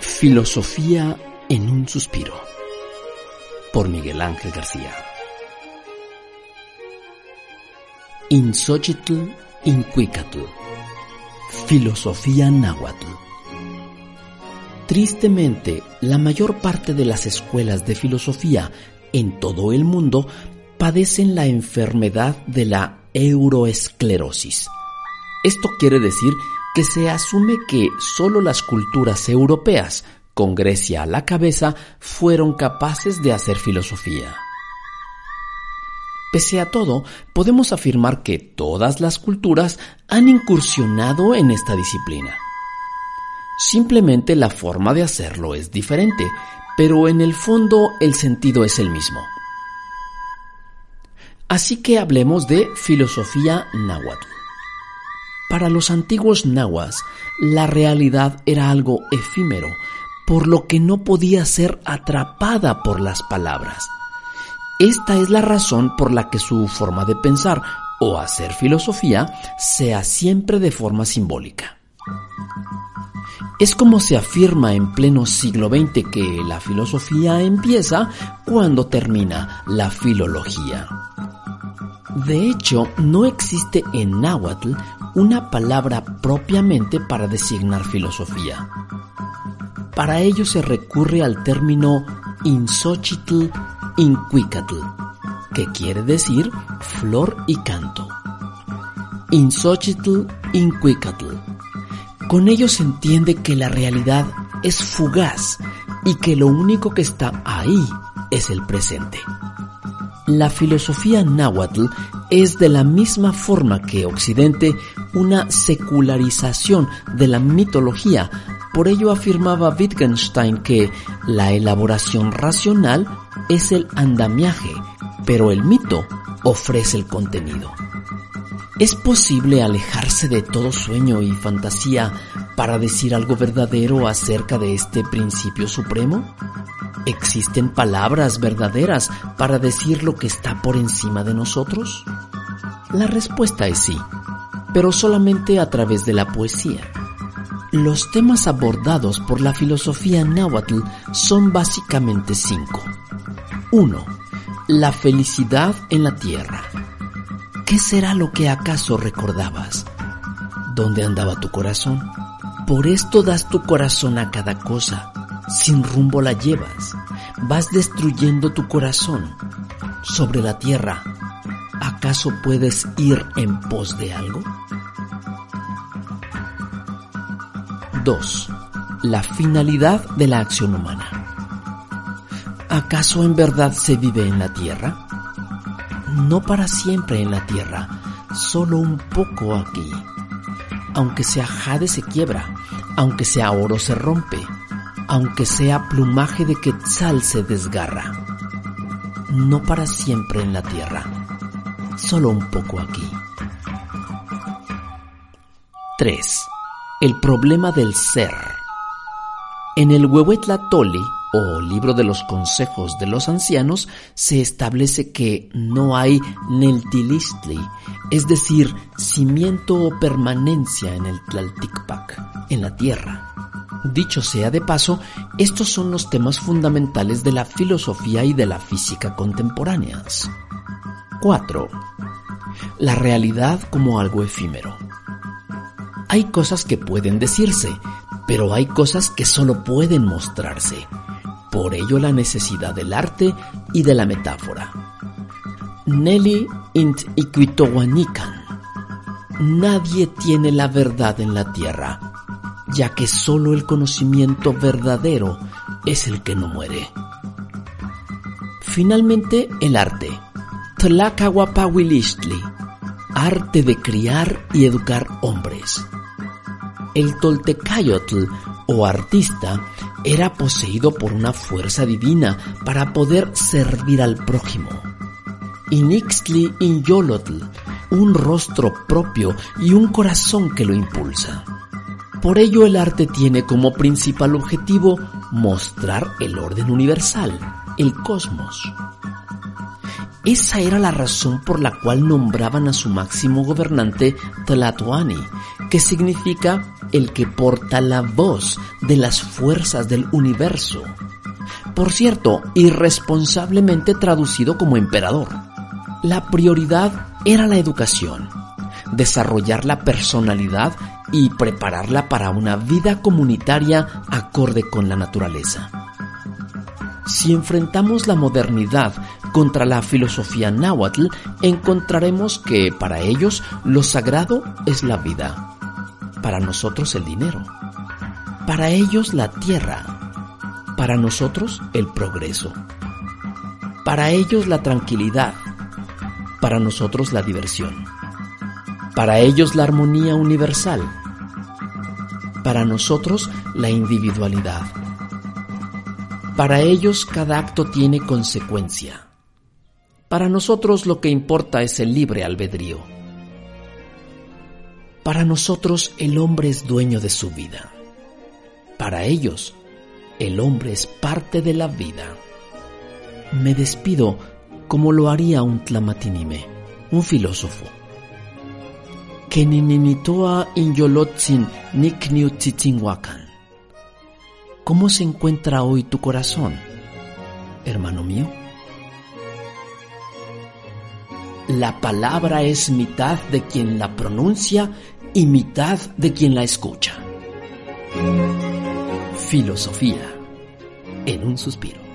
Filosofía en un suspiro. Por Miguel Ángel García. Insochitl Incuicatl. Filosofía náhuatl. Tristemente, la mayor parte de las escuelas de filosofía en todo el mundo padecen la enfermedad de la euroesclerosis. Esto quiere decir que se asume que solo las culturas europeas, con Grecia a la cabeza, fueron capaces de hacer filosofía. Pese a todo, podemos afirmar que todas las culturas han incursionado en esta disciplina. Simplemente la forma de hacerlo es diferente, pero en el fondo el sentido es el mismo. Así que hablemos de filosofía náhuatl. Para los antiguos nahuas, la realidad era algo efímero, por lo que no podía ser atrapada por las palabras. Esta es la razón por la que su forma de pensar o hacer filosofía sea siempre de forma simbólica. Es como se afirma en pleno siglo XX que la filosofía empieza cuando termina la filología. De hecho, no existe en náhuatl una palabra propiamente para designar filosofía. Para ello se recurre al término insochitl inquicatl, que quiere decir flor y canto. Insochitl inquicatl. Con ello se entiende que la realidad es fugaz y que lo único que está ahí es el presente. La filosofía náhuatl es de la misma forma que Occidente una secularización de la mitología. Por ello afirmaba Wittgenstein que la elaboración racional es el andamiaje, pero el mito ofrece el contenido. ¿Es posible alejarse de todo sueño y fantasía para decir algo verdadero acerca de este principio supremo? ¿Existen palabras verdaderas para decir lo que está por encima de nosotros? La respuesta es sí, pero solamente a través de la poesía. Los temas abordados por la filosofía náhuatl son básicamente cinco. 1. La felicidad en la tierra. ¿Qué será lo que acaso recordabas? ¿Dónde andaba tu corazón? Por esto das tu corazón a cada cosa sin rumbo la llevas, vas destruyendo tu corazón. Sobre la tierra, ¿acaso puedes ir en pos de algo? 2. La finalidad de la acción humana. ¿Acaso en verdad se vive en la tierra? No para siempre en la tierra, solo un poco aquí. Aunque sea jade se quiebra, aunque sea oro se rompe, aunque sea plumaje de quetzal se desgarra. No para siempre en la tierra, solo un poco aquí. 3. El problema del ser. En el Huehuetlatoli, o libro de los consejos de los ancianos, se establece que no hay neltilistli, es decir, cimiento o permanencia en el Tlalticpac, en la tierra. Dicho sea de paso, estos son los temas fundamentales de la filosofía y de la física contemporáneas. 4. La realidad como algo efímero. Hay cosas que pueden decirse, pero hay cosas que solo pueden mostrarse. Por ello la necesidad del arte y de la metáfora. Nelly int. Nadie tiene la verdad en la tierra ya que solo el conocimiento verdadero es el que no muere. Finalmente, el arte. Tlacahuapawilistli, arte de criar y educar hombres. El Toltecayotl, o artista, era poseído por una fuerza divina para poder servir al prójimo. Inixtli Inyolotl, un rostro propio y un corazón que lo impulsa. Por ello el arte tiene como principal objetivo mostrar el orden universal, el cosmos. Esa era la razón por la cual nombraban a su máximo gobernante Tlatoani, que significa el que porta la voz de las fuerzas del universo. Por cierto, irresponsablemente traducido como emperador. La prioridad era la educación, desarrollar la personalidad y prepararla para una vida comunitaria acorde con la naturaleza. Si enfrentamos la modernidad contra la filosofía náhuatl, encontraremos que para ellos lo sagrado es la vida, para nosotros el dinero, para ellos la tierra, para nosotros el progreso, para ellos la tranquilidad, para nosotros la diversión, para ellos la armonía universal, para nosotros la individualidad. Para ellos cada acto tiene consecuencia. Para nosotros lo que importa es el libre albedrío. Para nosotros el hombre es dueño de su vida. Para ellos, el hombre es parte de la vida. Me despido como lo haría un tlamatinime, un filósofo. Keninitoa inyolotzin ¿Cómo se encuentra hoy tu corazón, hermano mío? La palabra es mitad de quien la pronuncia y mitad de quien la escucha. Filosofía en un suspiro.